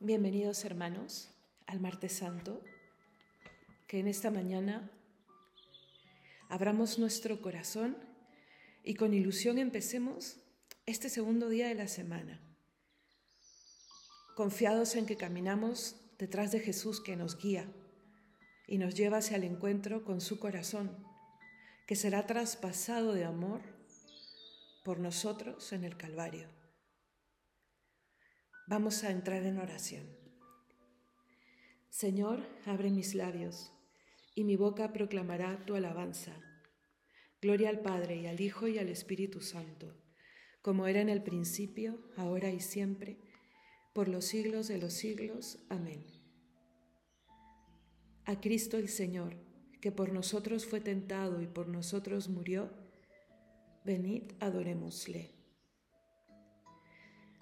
Bienvenidos hermanos al martes santo, que en esta mañana abramos nuestro corazón y con ilusión empecemos este segundo día de la semana, confiados en que caminamos detrás de Jesús que nos guía y nos lleva hacia el encuentro con su corazón, que será traspasado de amor por nosotros en el Calvario. Vamos a entrar en oración. Señor, abre mis labios, y mi boca proclamará tu alabanza. Gloria al Padre y al Hijo y al Espíritu Santo, como era en el principio, ahora y siempre, por los siglos de los siglos. Amén. A Cristo el Señor, que por nosotros fue tentado y por nosotros murió, venid, adorémosle.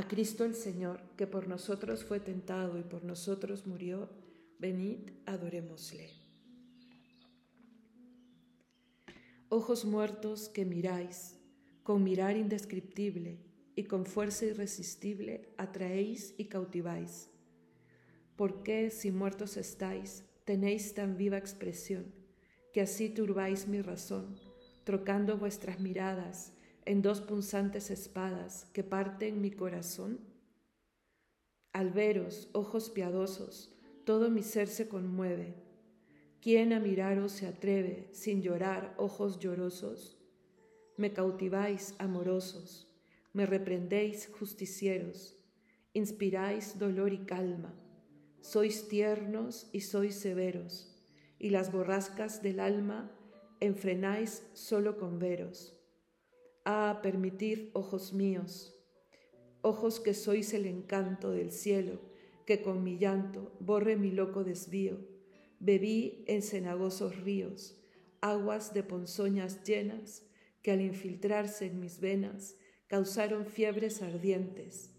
A Cristo el Señor, que por nosotros fue tentado y por nosotros murió, venid, adorémosle. Ojos muertos que miráis, con mirar indescriptible y con fuerza irresistible, atraéis y cautiváis. ¿Por qué, si muertos estáis, tenéis tan viva expresión, que así turbáis mi razón, trocando vuestras miradas en dos punzantes espadas que parten mi corazón? Al veros, ojos piadosos, todo mi ser se conmueve. ¿Quién a miraros se atreve sin llorar ojos llorosos? Me cautiváis amorosos, me reprendéis justicieros, inspiráis dolor y calma, sois tiernos y sois severos, y las borrascas del alma enfrenáis solo con veros Ah, permitid, ojos míos, ojos que sois el encanto del cielo, que con mi llanto borre mi loco desvío. Bebí en cenagosos ríos, aguas de ponzoñas llenas, que al infiltrarse en mis venas causaron fiebres ardientes.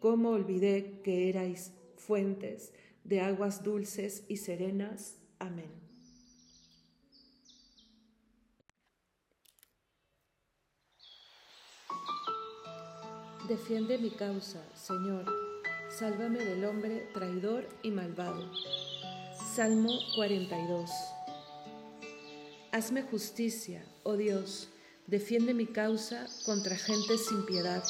¿Cómo olvidé que erais fuentes de aguas dulces y serenas? Amén. Defiende mi causa, Señor. Sálvame del hombre traidor y malvado. Salmo 42. Hazme justicia, oh Dios. Defiende mi causa contra gente sin piedad.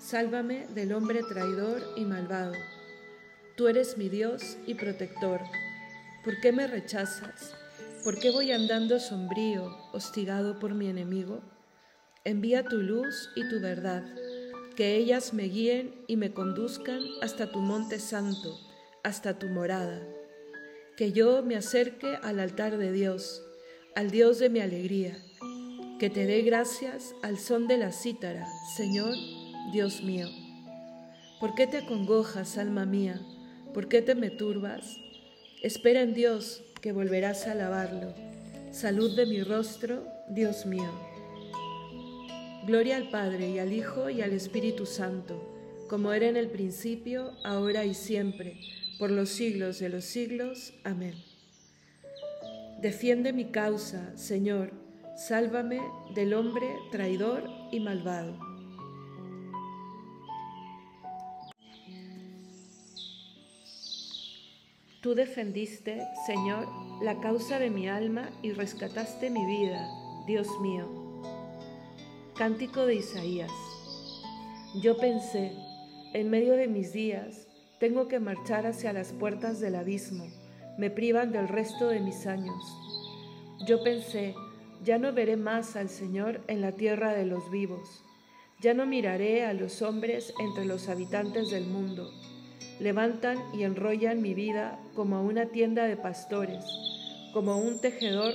Sálvame del hombre traidor y malvado. Tú eres mi Dios y protector. ¿Por qué me rechazas? ¿Por qué voy andando sombrío, hostigado por mi enemigo? Envía tu luz y tu verdad que ellas me guíen y me conduzcan hasta tu monte santo, hasta tu morada. Que yo me acerque al altar de Dios, al Dios de mi alegría. Que te dé gracias al son de la cítara, Señor, Dios mío. ¿Por qué te acongojas, alma mía? ¿Por qué te me turbas? Espera en Dios, que volverás a alabarlo. Salud de mi rostro, Dios mío. Gloria al Padre y al Hijo y al Espíritu Santo, como era en el principio, ahora y siempre, por los siglos de los siglos. Amén. Defiende mi causa, Señor, sálvame del hombre traidor y malvado. Tú defendiste, Señor, la causa de mi alma y rescataste mi vida, Dios mío. Cántico de Isaías. Yo pensé, en medio de mis días, tengo que marchar hacia las puertas del abismo me privan del resto de mis años. Yo pensé, ya no veré más al Señor en la tierra de los vivos, ya no miraré a los hombres entre los habitantes del mundo. Levantan y enrollan mi vida como una tienda de pastores, como un tejedor.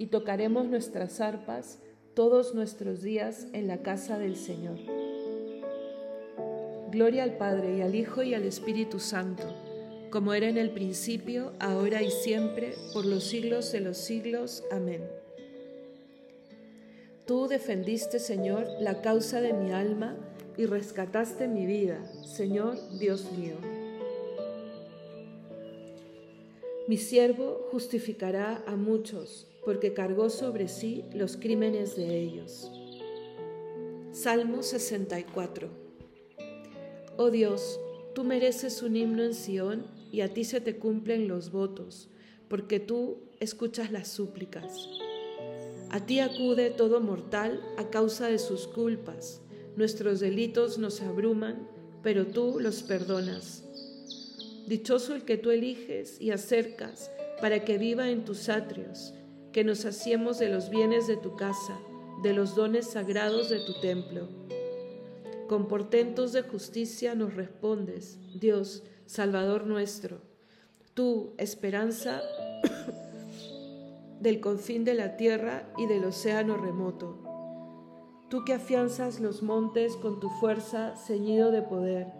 y tocaremos nuestras arpas todos nuestros días en la casa del Señor. Gloria al Padre y al Hijo y al Espíritu Santo, como era en el principio, ahora y siempre, por los siglos de los siglos. Amén. Tú defendiste, Señor, la causa de mi alma y rescataste mi vida, Señor Dios mío. Mi siervo justificará a muchos, porque cargó sobre sí los crímenes de ellos. Salmo 64 Oh Dios, tú mereces un himno en Sión y a ti se te cumplen los votos, porque tú escuchas las súplicas. A ti acude todo mortal a causa de sus culpas. Nuestros delitos nos abruman, pero tú los perdonas. Dichoso el que tú eliges y acercas para que viva en tus atrios, que nos hacemos de los bienes de tu casa, de los dones sagrados de tu templo. Con portentos de justicia nos respondes, Dios, Salvador nuestro. Tú, esperanza del confín de la tierra y del océano remoto. Tú que afianzas los montes con tu fuerza ceñido de poder.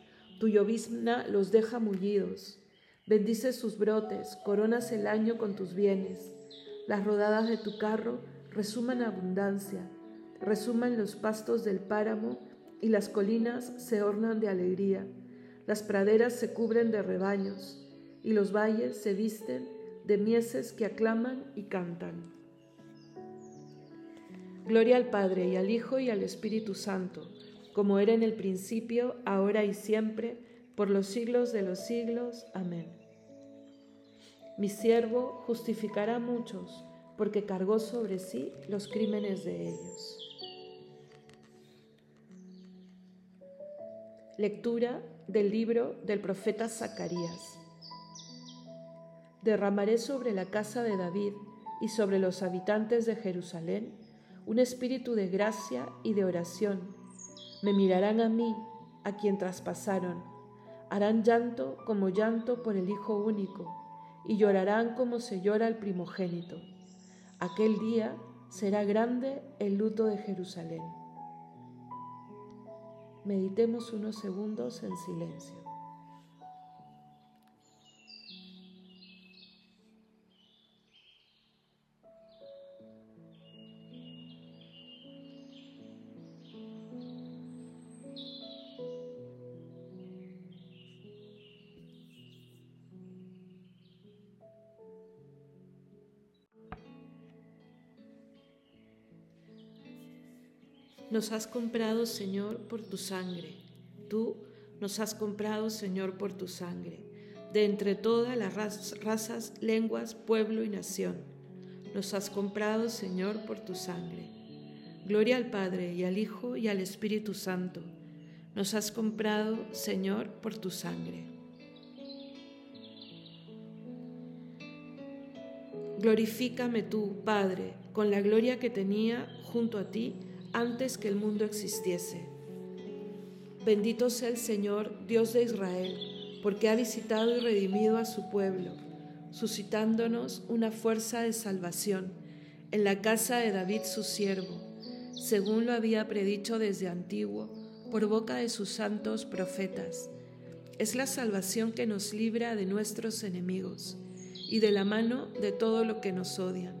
Tu llovizna los deja mullidos. Bendices sus brotes, coronas el año con tus bienes. Las rodadas de tu carro resuman abundancia, resuman los pastos del páramo y las colinas se ornan de alegría, las praderas se cubren de rebaños, y los valles se visten de mieses que aclaman y cantan. Gloria al Padre y al Hijo y al Espíritu Santo, como era en el principio, ahora y siempre, por los siglos de los siglos. Amén. Mi siervo justificará a muchos, porque cargó sobre sí los crímenes de ellos. Lectura del libro del profeta Zacarías. Derramaré sobre la casa de David y sobre los habitantes de Jerusalén un espíritu de gracia y de oración. Me mirarán a mí, a quien traspasaron. Harán llanto como llanto por el Hijo único, y llorarán como se llora al primogénito. Aquel día será grande el luto de Jerusalén. Meditemos unos segundos en silencio. Nos has comprado, Señor, por tu sangre. Tú nos has comprado, Señor, por tu sangre. De entre todas las razas, lenguas, pueblo y nación. Nos has comprado, Señor, por tu sangre. Gloria al Padre y al Hijo y al Espíritu Santo. Nos has comprado, Señor, por tu sangre. Glorifícame tú, Padre, con la gloria que tenía junto a ti antes que el mundo existiese. Bendito sea el Señor, Dios de Israel, porque ha visitado y redimido a su pueblo, suscitándonos una fuerza de salvación en la casa de David su siervo, según lo había predicho desde antiguo por boca de sus santos profetas. Es la salvación que nos libra de nuestros enemigos y de la mano de todo lo que nos odian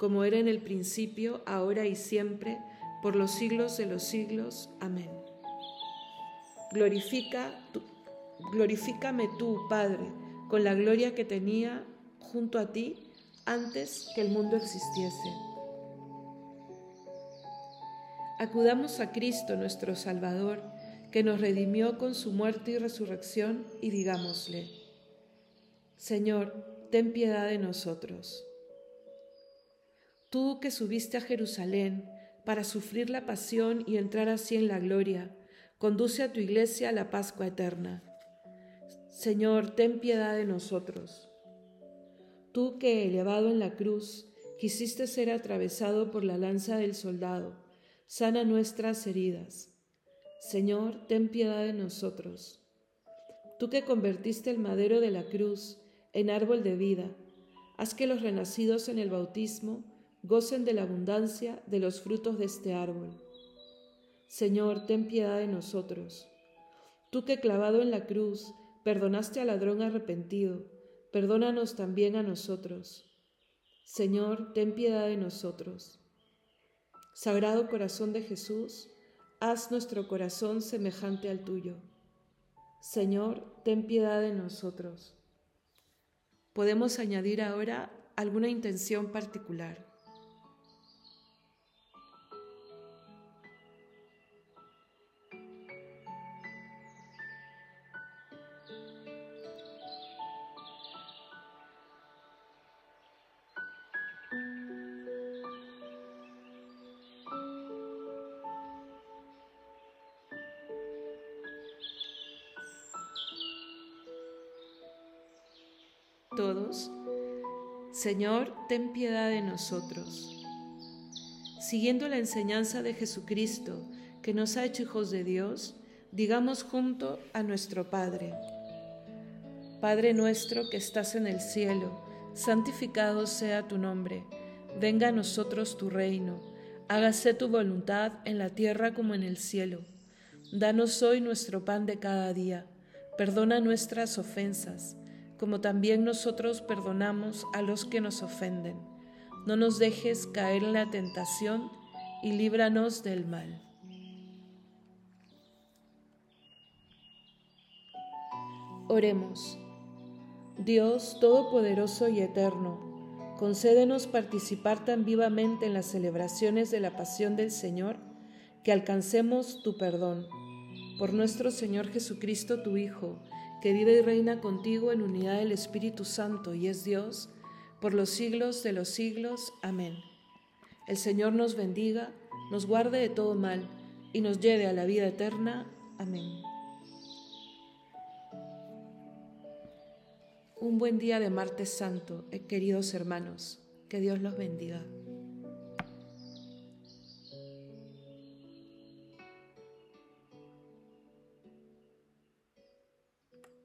como era en el principio, ahora y siempre, por los siglos de los siglos. Amén. Glorifica, glorifícame tú, Padre, con la gloria que tenía junto a ti antes que el mundo existiese. Acudamos a Cristo nuestro Salvador, que nos redimió con su muerte y resurrección, y digámosle, Señor, ten piedad de nosotros. Tú que subiste a Jerusalén para sufrir la pasión y entrar así en la gloria, conduce a tu iglesia a la Pascua eterna. Señor, ten piedad de nosotros. Tú que, elevado en la cruz, quisiste ser atravesado por la lanza del soldado, sana nuestras heridas. Señor, ten piedad de nosotros. Tú que convertiste el madero de la cruz en árbol de vida, haz que los renacidos en el bautismo gocen de la abundancia de los frutos de este árbol. Señor, ten piedad de nosotros. Tú que clavado en la cruz perdonaste al ladrón arrepentido, perdónanos también a nosotros. Señor, ten piedad de nosotros. Sagrado corazón de Jesús, haz nuestro corazón semejante al tuyo. Señor, ten piedad de nosotros. Podemos añadir ahora alguna intención particular. Todos, Señor, ten piedad de nosotros. Siguiendo la enseñanza de Jesucristo, que nos ha hecho hijos de Dios, digamos junto a nuestro Padre. Padre nuestro que estás en el cielo, santificado sea tu nombre, venga a nosotros tu reino, hágase tu voluntad en la tierra como en el cielo. Danos hoy nuestro pan de cada día, perdona nuestras ofensas como también nosotros perdonamos a los que nos ofenden. No nos dejes caer en la tentación y líbranos del mal. Oremos. Dios Todopoderoso y Eterno, concédenos participar tan vivamente en las celebraciones de la pasión del Señor que alcancemos tu perdón. Por nuestro Señor Jesucristo, tu Hijo, que vive y reina contigo en unidad del Espíritu Santo y es Dios, por los siglos de los siglos. Amén. El Señor nos bendiga, nos guarde de todo mal y nos lleve a la vida eterna. Amén. Un buen día de martes santo, eh, queridos hermanos. Que Dios los bendiga.